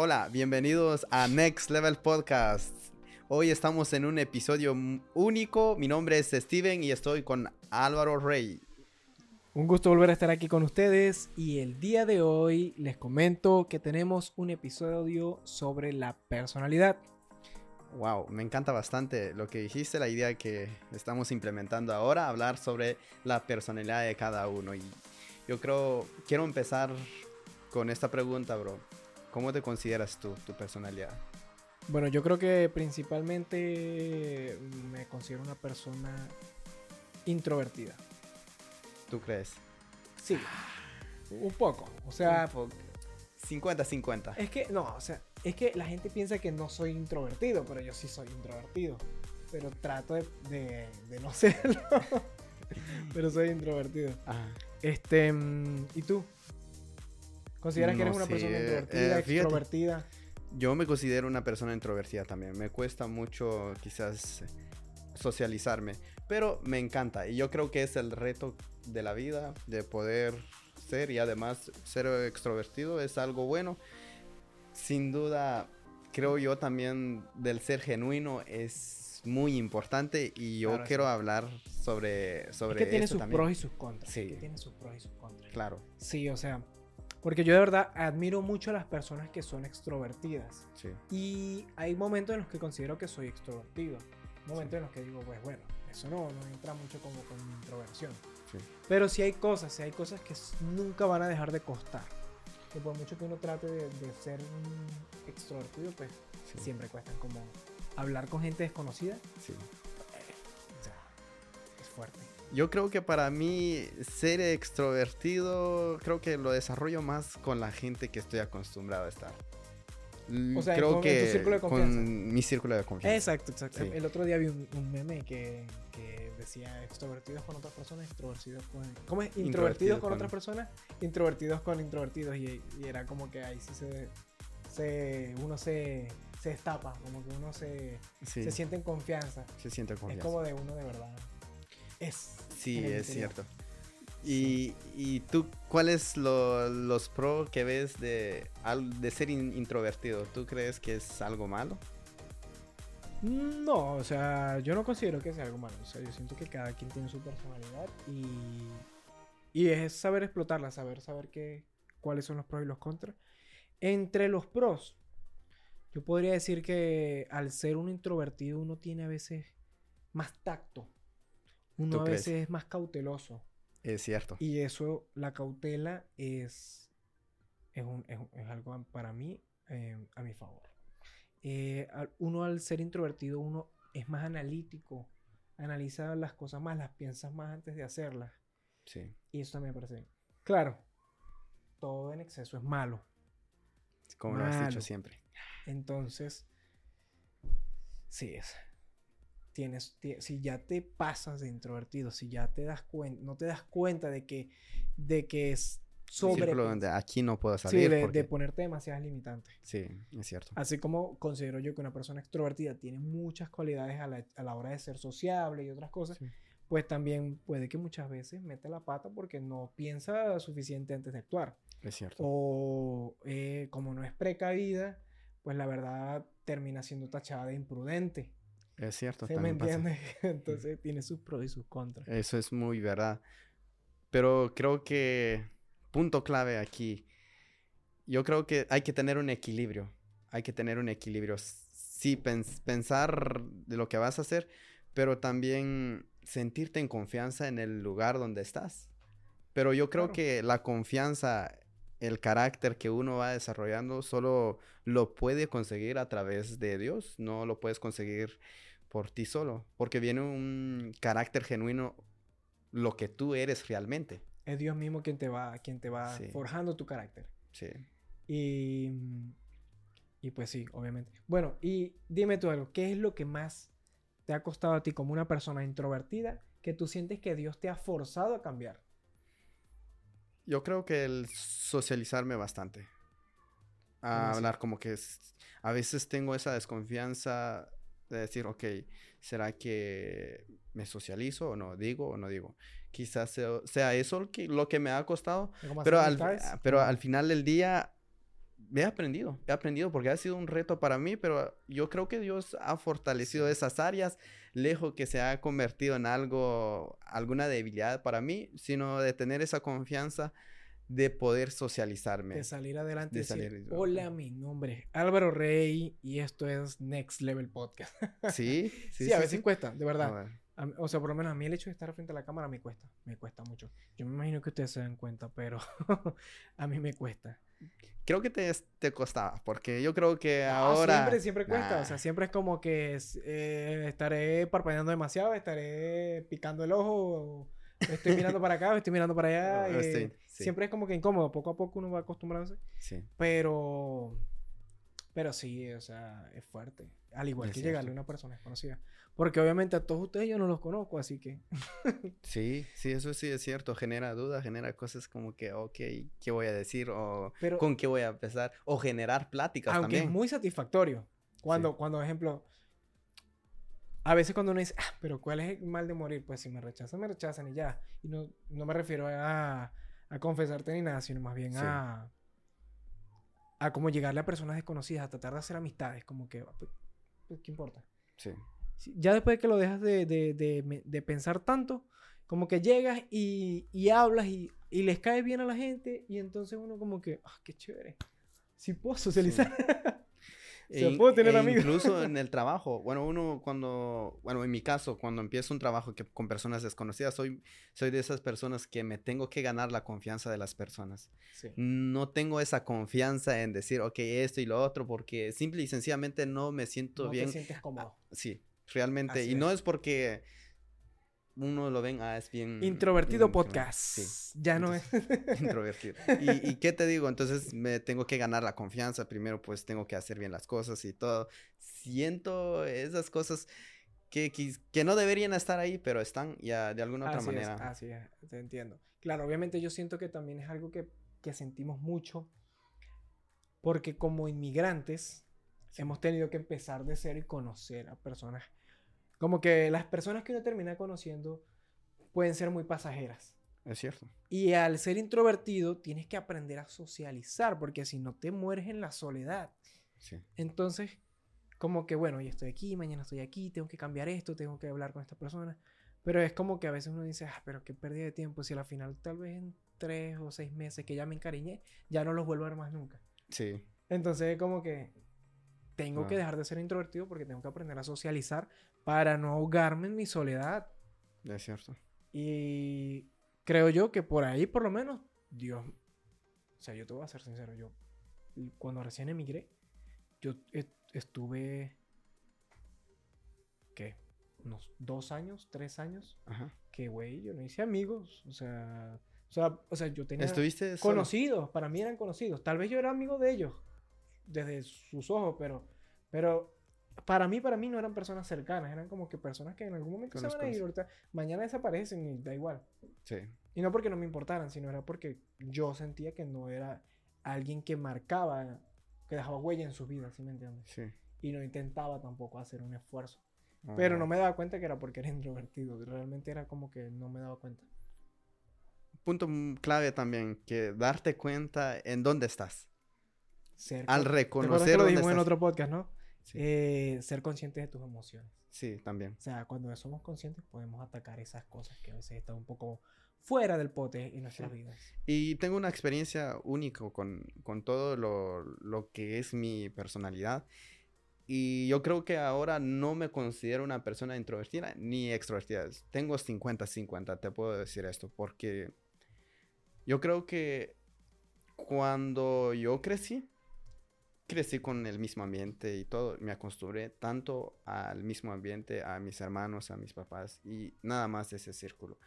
Hola, bienvenidos a Next Level Podcast. Hoy estamos en un episodio único. Mi nombre es Steven y estoy con Álvaro Rey. Un gusto volver a estar aquí con ustedes y el día de hoy les comento que tenemos un episodio sobre la personalidad. Wow, me encanta bastante lo que dijiste, la idea que estamos implementando ahora, hablar sobre la personalidad de cada uno. Y yo creo, quiero empezar con esta pregunta, bro. ¿Cómo te consideras tú, tu personalidad? Bueno, yo creo que principalmente me considero una persona introvertida. ¿Tú crees? Sí. Un poco. O sea. 50-50. Es que, no, o sea, es que la gente piensa que no soy introvertido, pero yo sí soy introvertido. Pero trato de, no serlo. pero soy introvertido. Ajá. Este, mm, ¿y tú? ¿Consideras que eres una persona introvertida, eh, extrovertida? Yo me considero una persona introvertida también. Me cuesta mucho quizás socializarme, pero me encanta y yo creo que es el reto de la vida de poder ser y además ser extrovertido es algo bueno. Sin duda, creo yo también del ser genuino es muy importante y yo quiero hablar sobre sobre es que tiene sus pros y sus contras. Sí. tiene sus pros y sus contras. Claro. Sí, o sea, porque yo de verdad admiro mucho a las personas que son extrovertidas. Sí. Y hay momentos en los que considero que soy extrovertido. Momentos en los que digo, pues bueno, eso no, no entra mucho como con introversión. Sí. Pero sí hay cosas, sí hay cosas que nunca van a dejar de costar. Que por mucho que uno trate de, ser un extrovertido, pues siempre cuestan como hablar con gente desconocida. Sí. o sea, es fuerte. Yo creo que para mí ser extrovertido, creo que lo desarrollo más con la gente que estoy acostumbrado a estar. O sea, creo que tu círculo de confianza. con mi círculo de confianza. Exacto, exacto. El otro día vi un, meme que, que, decía extrovertidos con otras personas, extrovertidos con... ¿Cómo es? Introvertidos con, otras personas, introvertidos con introvertidos. Y, y, era como que ahí sí se... se uno se, se destapa, como que uno se, se siente en confianza. Se siente en confianza. Es como de uno de verdad. Es. Sí, es cierto. Y, y, tú, ¿cuáles lo, los pros que ves de, de ser introvertido? ¿Tú crees que es algo malo? No, o sea, yo no considero que sea algo malo. O sea, yo siento que cada quien tiene su personalidad y, y es saber explotarla, saber, saber qué, cuáles son los pros y los contras. Entre los pros, yo podría decir que al ser un introvertido uno tiene a veces más tacto. Uno a veces es más cauteloso. Es cierto. Y eso, la cautela es, es, algo para mí eh, a mi favor. Eh, uno al ser introvertido, uno es más analítico, analiza las cosas más, las piensas más antes de hacerlas. Sí. Y eso también me parece Claro, todo en exceso es malo. Como lo has dicho siempre. Entonces, sí, es tienes, si ya te pasas de introvertido, si ya te das cuenta, no te das cuenta de que, de que es sobre... donde aquí no puedo salir. Sí, de, ponerte demasiadas limitantes. Sí, es cierto. Así como considero yo que una persona extrovertida tiene muchas cualidades a la, a la hora de ser sociable y otras cosas, pues también puede que muchas veces mete la pata porque no piensa suficiente antes de actuar. Es cierto. O eh, como no es precavida, pues la verdad termina siendo tachada de imprudente. Es cierto. ¿Se me entiende? Entonces tiene sus pros y sus contras. Eso es muy verdad. Pero creo que punto clave aquí. Yo creo que hay que tener un equilibrio. Hay que tener un equilibrio. Sí, pensar de lo que vas a hacer, pero también sentirte en confianza en el lugar donde estás. Pero yo creo que la confianza, el carácter que uno va desarrollando, solo lo puede conseguir a través de Dios. No lo puedes conseguir por ti solo, porque viene un carácter genuino lo que tú eres realmente. Es Dios mismo quien te va, quien te va forjando tu carácter. Sí. Y, y pues sí, obviamente. Bueno, y dime tú algo, ¿qué es lo que más te ha costado a ti como una persona introvertida que tú sientes que Dios te ha forzado a cambiar? Yo creo que el socializarme bastante. A hablar como que a veces tengo esa desconfianza de decir, ok, ¿será que me socializo o no? ¿Digo o no digo? Quizás sea, eso lo que, lo que me ha costado, pero al, pero al final del día he aprendido, he aprendido porque ha sido un reto para mí, pero yo creo que Dios ha fortalecido esas áreas, lejos que se ha convertido en algo, alguna debilidad para mí, sino de tener esa confianza de poder socializarme. De salir adelante. De decir, salir- Hola, mi nombre es Álvaro Rey y esto es Next Level Podcast. Sí, Sí, sí, a sí, veces sí. cuesta, de verdad. A. A o sea, por lo menos a mí el hecho de estar frente a la cámara me cuesta. Me cuesta mucho. Yo me imagino que ustedes se dan cuenta, pero a mí me cuesta. Creo que te, te costaba, porque yo creo que No, ahora... Siempre, siempre cuesta. Nah. O sea, siempre es como que eh, estaré parpadeando demasiado, estaré picando el ojo, o estoy mirando para acá, o estoy mirando para allá. Eh, sí. Siempre es como que incómodo. Poco a poco uno va acostumbrándose. Sí, Pero. Pero sí, o sea, es fuerte. Al igual Es que cierto. llegarle a una persona desconocida. Porque obviamente a todos ustedes yo no los conozco, así que. sí, sí, eso sí es cierto. Genera dudas, genera cosas como que, ok, ¿qué voy a decir? O Pero con qué voy a empezar. O generar pláticas aunque también. es muy satisfactorio. Cuando, cuando, por ejemplo. A veces cuando uno dice, ah, pero ¿cuál es el mal de morir? Pues si me rechazan, me rechazan y ya. Y no, no me refiero a, a confesarte ni nada, sino más bien Sí. a. A como llegarle a personas desconocidas, a tratar de hacer amistades, como que, pues, pues, ¿qué importa? Sí, Ya después de que lo dejas de, de- de de pensar tanto, como que llegas y, y hablas y, y les cae bien a la gente y entonces uno como que, ah, qué chévere. Sí puedo socializar. sea, E in- puedo tener e amigos. Incluso en el trabajo. Bueno, uno cuando, bueno, en mi caso, cuando empiezo un trabajo que, con personas desconocidas, soy, soy de esas personas que me tengo que ganar la confianza de las personas. Sí. No tengo esa confianza en decir, ok, esto y lo otro, porque simple y sencillamente no me siento No bien. te sientes cómodo. Sí, realmente. Así y no es porque uno lo ven, ah, es bien... Introvertido bien- podcast. Sí. Ya no es. introvertido. ¿Y, y qué te digo? Entonces me tengo que ganar la confianza. Primero, pues tengo que hacer bien las cosas y todo. Siento esas cosas que, que, que no deberían estar ahí, pero están ya de alguna otra así es, manera. así es, te entiendo. Claro, obviamente yo siento que también es algo que, que sentimos mucho porque como inmigrantes hemos tenido que empezar de cero y conocer a personas. Como que las personas que uno termina conociendo pueden ser muy pasajeras. Es cierto. Y al ser introvertido tienes que aprender a socializar porque si no te mueres en la soledad. Sí. Entonces, como que, bueno, hoy estoy aquí, mañana estoy aquí, tengo que cambiar esto, tengo que hablar con esta persona. Pero es como que a veces uno dice, ah, pero qué pérdida de tiempo. Si al final, tal vez en tres o seis meses que ya me encariñé, ya no los vuelvo a ver más nunca. Sí. Entonces, es como que tengo que Ah. dejar de ser introvertido porque tengo que aprender a socializar para no ahogarme en mi soledad. Es cierto. Y creo yo que por ahí, por lo menos, Dios. O sea, yo te voy a ser sincero. Yo, cuando recién emigré, yo e- estuve. ¿Qué? Unos dos años, tres años. Ajá. Que, güey, yo no hice amigos. O sea. O sea, o sea yo tenía ¿Estuviste solo? conocidos. Para mí eran conocidos. Tal vez yo era amigo de ellos. Desde sus ojos, pero. Pero. Para mí, para mí no eran personas cercanas, eran como que personas que en algún momento Que se van a ir, ahorita, mañana desaparecen y da igual. Sí. Y no porque no me importaran, sino era porque yo sentía que no era alguien que marcaba, que dejaba huella en su vida, ¿sí me entiendes? Sí. Y no intentaba tampoco hacer un esfuerzo. Pero no Ah. me daba cuenta que era porque era introvertido. Realmente era como que no me daba cuenta. Punto clave también, que darte cuenta en dónde estás. Ser Al con- ¿Te acuerdas reconocer lo dijimos en estás. otro podcast, ¿no? Sí. Eh, ser consciente de tus emociones. Sí, también. O sea, cuando somos conscientes podemos atacar esas cosas que a veces están un poco fuera del pote en nuestras Sí. vidas. Y tengo una experiencia única con, con todo lo, lo que es mi personalidad. Y yo creo que ahora no me considero una persona introvertida ni extrovertida. Tengo 50-50, te puedo decir esto, porque yo creo que cuando yo crecí, crecí con el mismo ambiente y todo. Me acostumbré tanto al mismo ambiente, a mis hermanos, a mis papás y nada más de ese círculo.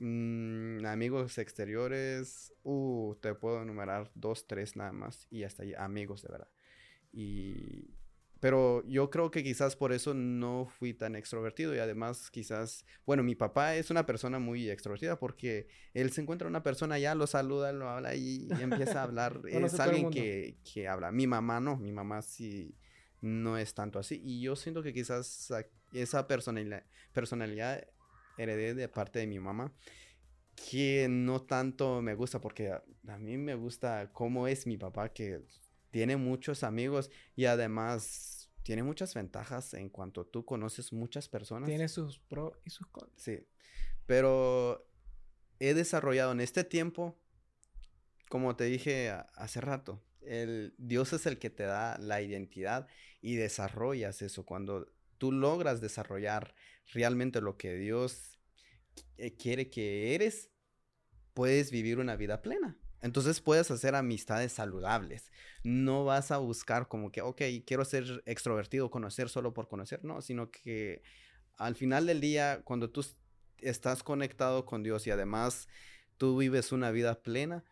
Mm, amigos exteriores, uh, te puedo enumerar dos, tres nada más y hasta ahí amigos de verdad. Y pero yo creo que quizás por eso no fui tan extrovertido y además quizás, bueno, mi papá es una persona muy extrovertida porque él se encuentra una persona ya lo saluda, lo habla y, y empieza a hablar. Es alguien que, que habla. Mi mamá no, mi mamá sí no es tanto así y yo siento que quizás esa personalidad, personalidad heredé de parte de mi mamá que no tanto me gusta porque a, a mí me gusta cómo es mi papá que tiene muchos amigos y además tiene muchas ventajas en cuanto tú conoces muchas personas. Tiene sus pros y sus contras. Sí, pero he desarrollado en este tiempo, como te dije hace rato, el Dios es el que te da la identidad y desarrollas eso. Cuando tú logras desarrollar realmente lo que Dios eh, quiere que eres, puedes vivir una vida plena. Entonces puedes hacer amistades saludables. No vas a buscar como que, ok, quiero ser extrovertido, conocer solo por conocer. No, sino que al final del día, cuando tú estás conectado con Dios y además tú vives una vida plena,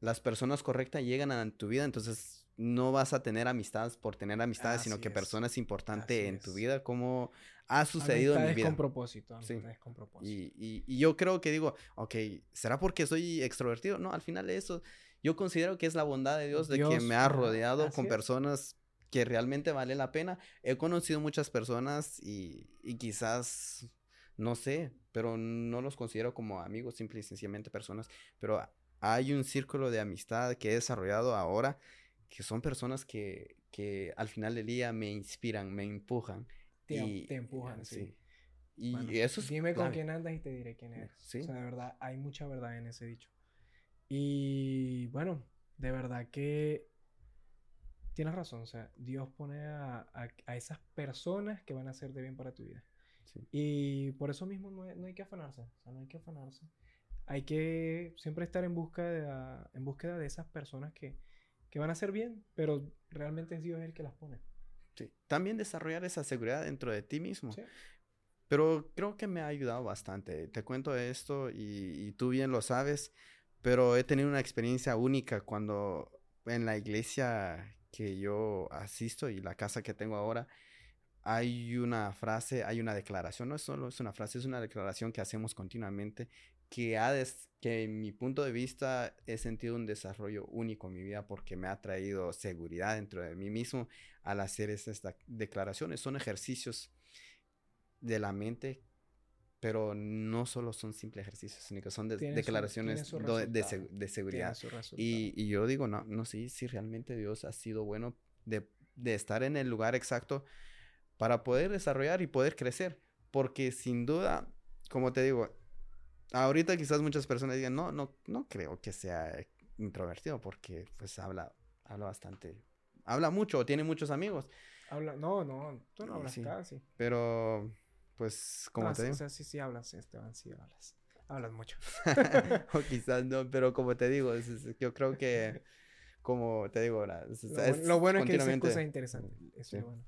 las personas correctas llegan a tu vida. Entonces no vas a tener amistades por tener amistades, sino que personas importantes en tu vida, como ha sucedido en mi vida. con propósito. Sí. con propósito. Y, y, yo creo que digo, ok, ¿será porque soy extrovertido? No, al final de eso, yo considero que es la bondad de Dios, de que me ha rodeado con personas que realmente vale la pena. He conocido muchas personas y, y quizás, no sé, pero no los considero como amigos, simple y sencillamente personas, pero hay un círculo de amistad que he desarrollado ahora que son personas que, que al final del día me inspiran, me empujan. Te, y, te empujan, sí. Y eso es Dime con quién andas y te diré quién eres. ¿Sí? O sea, de verdad, hay mucha verdad en ese dicho. Y bueno, de verdad que tienes razón. O sea, Dios pone a, a, esas personas que van a hacer de bien para tu vida. Sí. Y por eso mismo no hay, no hay, que afanarse. O sea, no hay que afanarse. Hay que siempre estar en busca de, en búsqueda de esas personas que, que van a ser bien, pero realmente es Dios el que las pone. Sí. También desarrollar esa seguridad dentro de ti mismo. Sí. Pero creo que me ha ayudado bastante. Te cuento esto y, tú bien lo sabes, pero he tenido una experiencia única cuando en la iglesia que yo asisto y la casa que tengo ahora, hay una frase, hay una declaración, no es solo es una frase, es una declaración que hacemos continuamente que, ha que en mi punto de vista he sentido un desarrollo único en mi vida porque me ha traído seguridad dentro de mí mismo al hacer estas declaraciones. Son ejercicios de la mente, pero no solo son simples ejercicios, sino que son declaraciones de, seguridad. Y, y, yo digo, no, no sé si realmente Dios ha sido bueno de, de estar en el lugar exacto para poder desarrollar y poder crecer. Porque sin duda, como te digo, ahorita quizás muchas personas digan, no, no, no creo que sea introvertido porque pues habla, habla bastante, habla mucho, tiene muchos amigos. Habla, no, no, tú no hablas casi. Pero, pues, como te digo. O sea, sí, sí hablas, Esteban, sí hablas. Hablas mucho. o quizás no, pero como te digo, yo creo que, como te digo, lo, bueno es que dices cosas interesantes. Eso es bueno.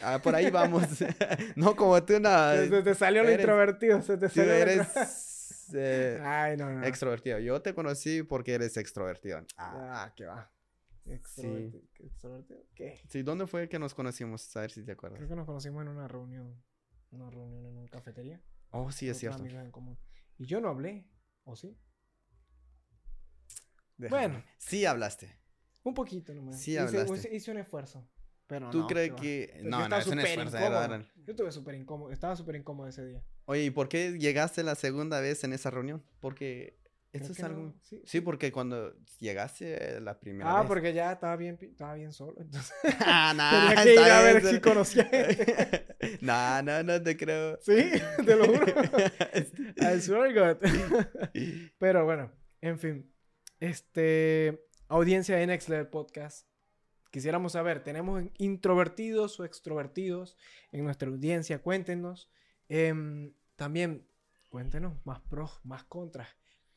Ah, por ahí vamos. no como tú, nada. Se te salió lo introvertido, se te salió. eres extrovertido. Yo te conocí porque eres extrovertido. Ah, qué va. Extrovertido. ¿Qué? Sí, ¿dónde fue que nos conocimos? A ver si te acuerdas. Creo que nos conocimos en una reunión. Una reunión en una cafetería. Oh, sí, es cierto. Y yo no hablé, ¿o sí? Bueno. Sí hablaste. Un poquito nomás. Sí hablaste. hice un esfuerzo. Pero ¿Tú crees que.? No, no, es un esfuerzo. Yo estuve súper incómodo. Estaba súper incómodo ese día. Oye, ¿y por qué llegaste la segunda vez en esa reunión? Porque. Esto es algo. Sí, porque cuando llegaste la primera ah, vez. Ah, porque ya estaba bien, estaba bien solo. Entonces. ah, no. Tenía que ir a ver si conocía No, no, no te creo. Sí, te lo juro. I swear God. Pero bueno, en fin. Este. Audiencia de Next Level Podcast Quisiéramos saber, ¿tenemos introvertidos o extrovertidos en nuestra audiencia? Cuéntenos. Em, también, cuéntenos más pros, más contras.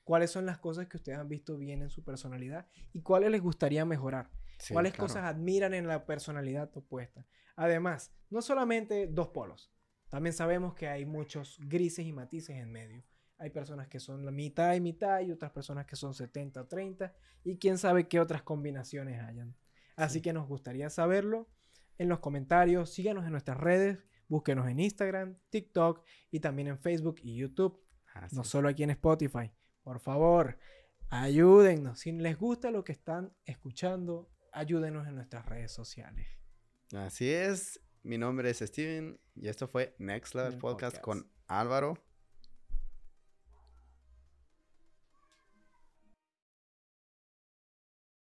¿Cuáles son las cosas que ustedes han visto bien en su personalidad y cuáles les gustaría mejorar? ¿Cuáles cosas admiran en la personalidad opuesta? Además, no solamente dos polos. También sabemos que hay muchos grises y matices en medio. Hay personas que son la mitad y mitad y otras personas que son 70-30 y quién sabe qué otras combinaciones hayan. Así que nos gustaría saberlo en los comentarios. Síganos en nuestras redes. Búsquenos en Instagram, TikTok y también en Facebook y YouTube. no solo aquí en Spotify. Por favor, ayúdennos. Si les gusta lo que están escuchando, ayúdenos en nuestras redes sociales. Así es. Mi nombre es Steven y esto fue Next Level Podcast, con Álvaro.